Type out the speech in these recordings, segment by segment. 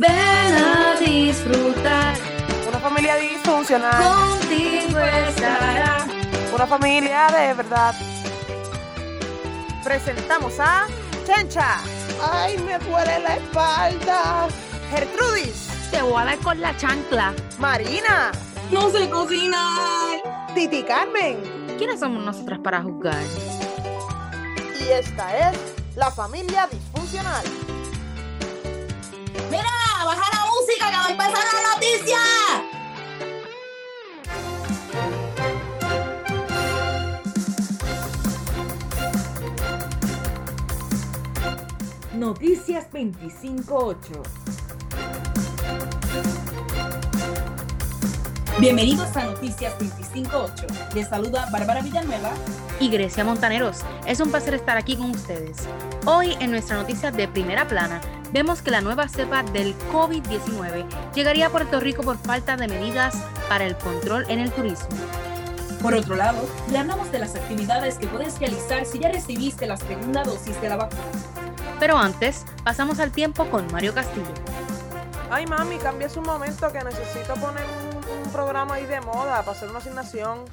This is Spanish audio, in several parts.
Ven a disfrutar. Una familia disfuncional. Contigo estará. Una familia de verdad. Presentamos a Chencha. ¡Ay, me duele la espalda! Gertrudis. Te voy a dar con la chancla. Marina. No sé cocinar. Titi Carmen. ¿Quiénes somos nosotras para juzgar? Y esta es la familia disfuncional. Mira, Noticias 258. Bienvenidos a Noticias 258. Les saluda Bárbara Villanueva. Y Grecia Montaneros, es un placer estar aquí con ustedes. Hoy en nuestra noticia de primera plana vemos que la nueva cepa del COVID-19 llegaría a Puerto Rico por falta de medidas para el control en el turismo. Por otro lado, le hablamos de las actividades que puedes realizar si ya recibiste la segunda dosis de la vacuna. Pero antes, pasamos al tiempo con Mario Castillo. Ay, mami, cambies un momento que necesito poner un, un programa ahí de moda para hacer una asignación.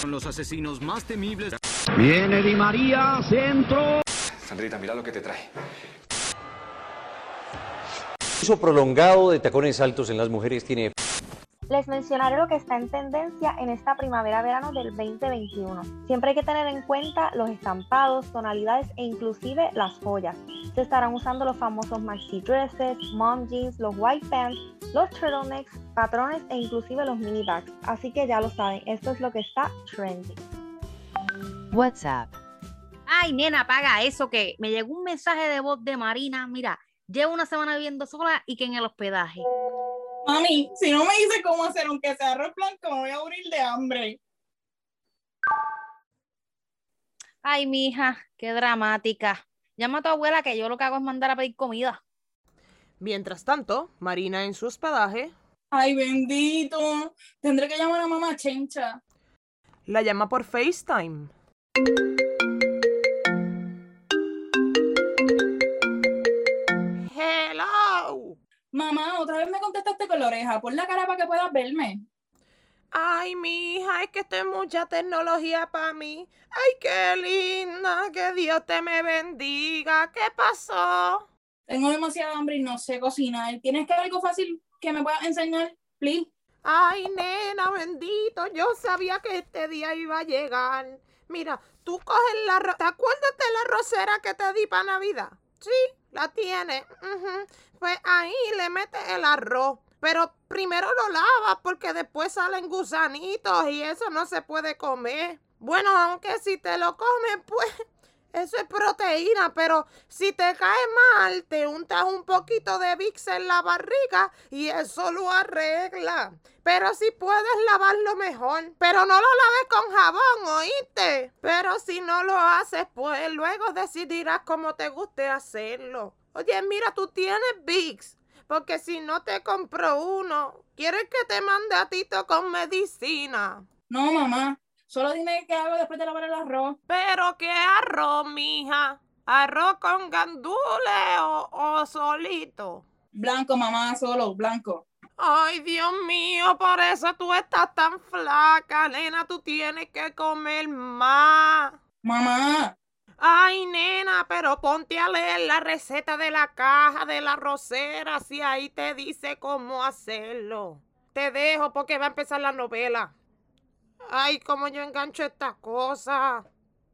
Son los asesinos más temibles. Viene Di María, centro. Sandrita, mira lo que te trae. uso prolongado de tacones altos en las mujeres tiene Les mencionaré lo que está en tendencia en esta primavera-verano del 2021. Siempre hay que tener en cuenta los estampados, tonalidades e inclusive las joyas. Se estarán usando los famosos maxi dresses, mom jeans, los white pants, los turtlenecks, patrones e inclusive los mini bags. Así que ya lo saben, esto es lo que está trending. WhatsApp. Ay, nena, apaga eso que me llegó un mensaje de voz de Marina. Mira, llevo una semana viviendo sola y que en el hospedaje. Mami, si no me dice cómo hacer aunque sea arroz blanco, me voy a morir de hambre. Ay, mija, qué dramática. Llama a tu abuela que yo lo que hago es mandar a pedir comida. Mientras tanto, Marina en su hospedaje Ay, bendito. Tendré que llamar a mamá Chencha. la llama por FaceTime. Mamá, otra vez me contestaste con la oreja. Pon la cara para que puedas verme. Ay, mija, es que esto es mucha tecnología para mí. Ay, qué linda, que Dios te me bendiga. ¿Qué pasó? Tengo demasiada hambre y no sé cocinar. ¿Tienes que algo fácil que me puedas enseñar? Please. Ay, nena, bendito, yo sabía que este día iba a llegar. Mira, tú coges la... ¿Te acuerdas de la rosera que te di para Navidad? Sí, la tienes. Ujú. Pues ahí le metes el arroz. Pero primero lo lavas porque después salen gusanitos y eso no se puede comer. Bueno, aunque si te lo comes, pues eso es proteína, pero si te cae mal, te untas un poquito de Vicks en la barriga y eso lo arregla. Pero si puedes lavarlo mejor, pero no lo laves con jabón, ¿oíste? Pero si no lo haces, pues luego decidirás cómo te guste hacerlo. Oye, mira, tú tienes Vicks. Porque si no te compro uno, ¿quieres que te mande a Tito con medicina? No, mamá. Solo dime qué hago después de lavar el arroz. Pero qué arroz, mija. ¿Arroz con gandules o, o solito? Blanco, mamá, solo, blanco. Ay, Dios mío, por eso tú estás tan flaca, nena. Tú tienes que comer más. Mamá, Ay, nena, pero ponte a leer la receta de la caja de la rosera, si ahí te dice cómo hacerlo. Te dejo porque va a empezar la novela. Ay, cómo yo engancho esta cosa.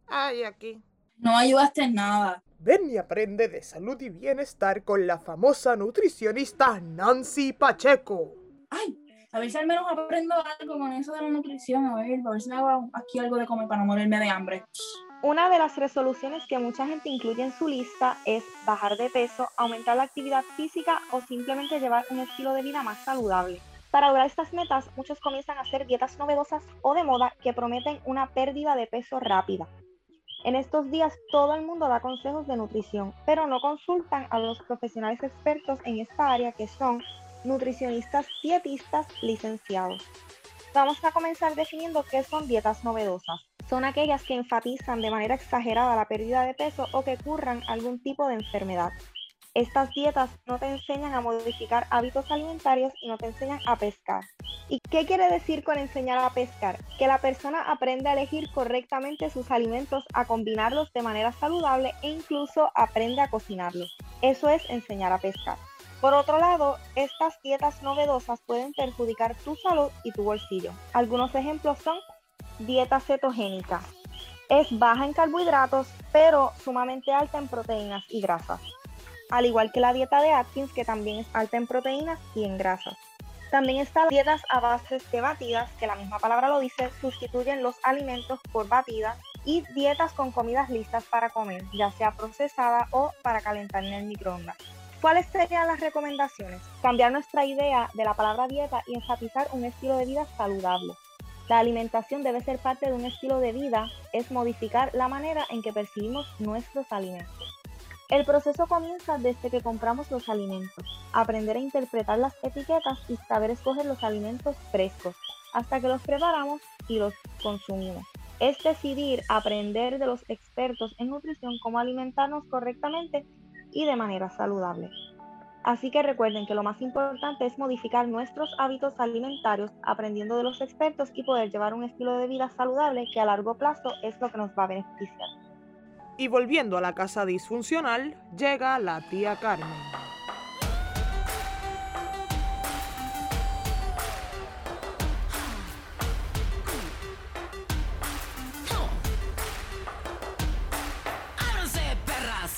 Ay, aquí. no ayudaste en nada. Ven y aprende de salud y bienestar con la famosa nutricionista Nancy Pacheco. Ay, a ver si al menos aprendo algo con eso de la nutrición. A ver, a ver si me hago aquí algo de comer para no morirme de hambre. Una de las resoluciones que mucha gente incluye en su lista es bajar de peso, aumentar la actividad física o simplemente llevar un estilo de vida más saludable. Para lograr estas metas, muchos comienzan a hacer dietas novedosas o de moda que prometen una pérdida de peso rápida. En estos días todo el mundo da consejos de nutrición, pero no consultan a los profesionales expertos en esta área que son nutricionistas dietistas licenciados. Vamos a comenzar definiendo qué son dietas novedosas. Son aquellas que enfatizan de manera exagerada la pérdida de peso o que curran algún tipo de enfermedad. Estas dietas no te enseñan a modificar hábitos alimentarios y no te enseñan a pescar. ¿Y qué quiere decir con enseñar a pescar? Que la persona aprende a elegir correctamente sus alimentos, a combinarlos de manera saludable e incluso aprende a cocinarlos. Eso es enseñar a pescar. Por otro lado, estas dietas novedosas pueden perjudicar tu salud y tu bolsillo. Algunos ejemplos son dieta cetogénica. Es baja en carbohidratos, pero sumamente alta en proteínas y grasas al igual que la dieta de Atkins, que también es alta en proteínas y en grasas. También están dietas a base de batidas, que la misma palabra lo dice, sustituyen los alimentos por batidas y dietas con comidas listas para comer, ya sea procesada o para calentar en el microondas. ¿Cuáles serían las recomendaciones? Cambiar nuestra idea de la palabra dieta y enfatizar un estilo de vida saludable. La alimentación debe ser parte de un estilo de vida, es modificar la manera en que percibimos nuestros alimentos. El proceso comienza desde que compramos los alimentos, aprender a interpretar las etiquetas y saber escoger los alimentos frescos, hasta que los preparamos y los consumimos. Es decidir aprender de los expertos en nutrición cómo alimentarnos correctamente y de manera saludable. Así que recuerden que lo más importante es modificar nuestros hábitos alimentarios aprendiendo de los expertos y poder llevar un estilo de vida saludable que a largo plazo es lo que nos va a beneficiar. Y volviendo a la casa disfuncional, llega la tía Carmen.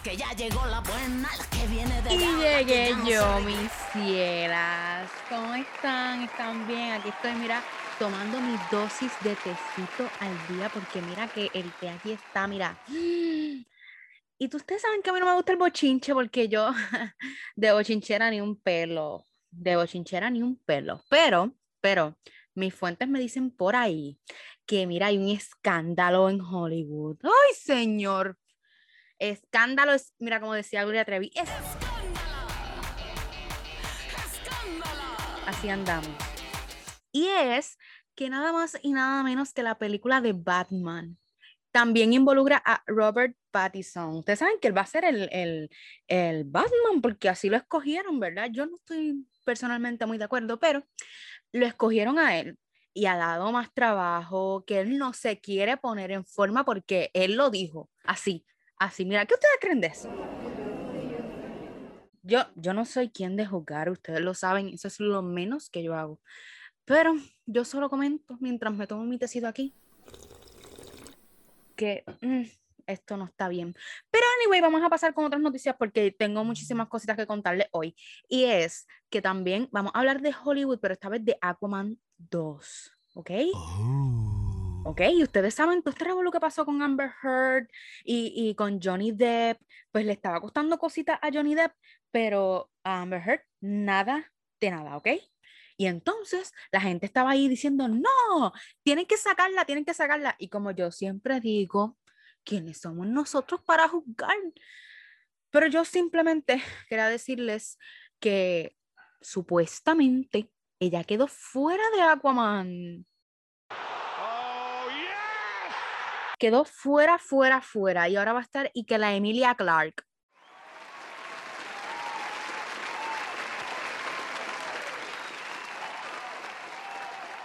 que ya llegó la buena, la que viene de Y llegué yo, mis cielas. ¿Cómo están? ¿Están bien? Aquí estoy, mira, tomando mi dosis de tecito al día, porque mira que el té aquí está, mira. Y tú- ustedes saben que a mí no me gusta el bochinche, porque yo de bochinchera ni un pelo, de bochinchera ni un pelo. Pero, pero, mis fuentes me dicen por ahí que mira, hay un escándalo en Hollywood. ¡Ay, señor! Escándalo es, mira, como decía Gloria Trevi, es Y es que nada más y nada menos que la película de Batman también involucra a Robert Pattinson. Ustedes saben que él va a ser el, el, el Batman porque así lo escogieron, ¿verdad? Yo no estoy personalmente muy de acuerdo, pero lo escogieron a él y ha dado más trabajo, que él no se quiere poner en forma porque él lo dijo así, así. Mira, ¿qué ustedes creen de eso? Yo, yo no soy quien de juzgar, ustedes lo saben, eso es lo menos que yo hago. Pero yo solo comento mientras me tomo mi tecito aquí que mm, esto no está bien. Pero anyway, vamos a pasar con otras noticias porque tengo muchísimas cositas que contarles hoy. Y es que también vamos a hablar de Hollywood, pero esta vez de Aquaman 2. ¿Ok? Ok, y ustedes saben todo este revuelo que pasó con Amber Heard y, y con Johnny Depp, pues le estaba costando cositas a Johnny Depp, pero a Amber Heard nada de nada, ¿ok? Y entonces la gente estaba ahí diciendo, no, tienen que sacarla, tienen que sacarla. Y como yo siempre digo, ¿quiénes somos nosotros para juzgar? Pero yo simplemente quería decirles que supuestamente ella quedó fuera de Aquaman. Quedó fuera, fuera, fuera. Y ahora va a estar y que la Emilia Clark.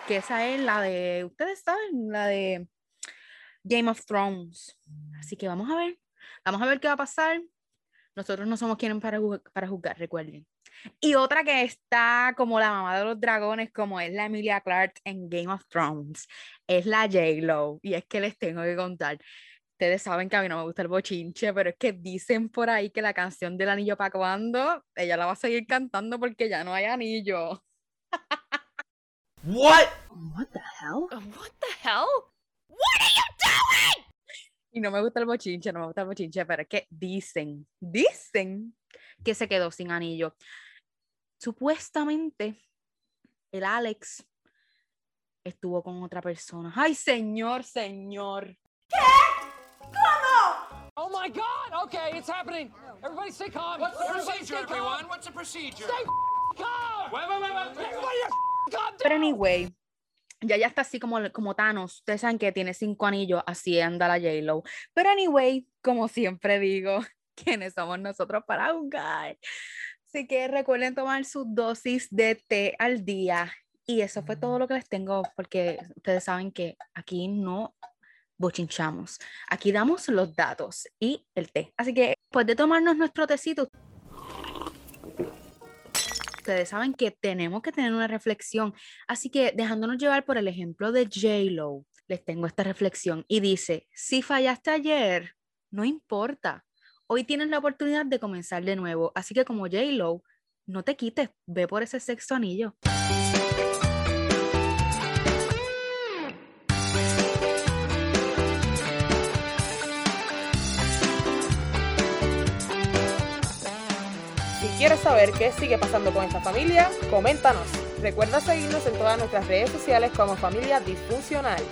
que esa es la de, ustedes saben, la de Game of Thrones. Así que vamos a ver, vamos a ver qué va a pasar. Nosotros no somos quienes para, ju- para juzgar, recuerden. Y otra que está como la mamá de los dragones, como es la Emilia Clarke en Game of Thrones, es la J-Lo. Y es que les tengo que contar. Ustedes saben que a mí no me gusta el bochinche, pero es que dicen por ahí que la canción del anillo para cuando ella la va a seguir cantando porque ya no hay anillo. What? What the hell? What the hell? What are you doing? Y no me gusta el bochinche, no me gusta el bochinche, pero es que dicen, dicen que se quedó sin anillo. Supuestamente, el Alex estuvo con otra persona. Ay, señor, señor. Oh my god! Okay, it's happening. Everybody stay calm. What's the Everybody procedure, stay calm. everyone? What's the procedure? Stay calm. Wait, wait, wait, wait. Everybody calm Pero down. anyway, ya ya está así como, como Thanos. Ustedes saben que tiene cinco anillos, así anda la J-Lo. Pero anyway, como siempre digo, quiénes somos nosotros para jugar. Así que recuerden tomar su dosis de té al día. Y eso fue todo lo que les tengo, porque ustedes saben que aquí no bochinchamos. Aquí damos los datos y el té. Así que después de tomarnos nuestro tecito, ustedes saben que tenemos que tener una reflexión. Así que dejándonos llevar por el ejemplo de J-Lo, les tengo esta reflexión y dice, si fallaste ayer, no importa. Hoy tienes la oportunidad de comenzar de nuevo. Así que como J-Lo, no te quites, ve por ese sexto anillo. Si quieres saber qué sigue pasando con esta familia, coméntanos. Recuerda seguirnos en todas nuestras redes sociales como Familia Disfuncional.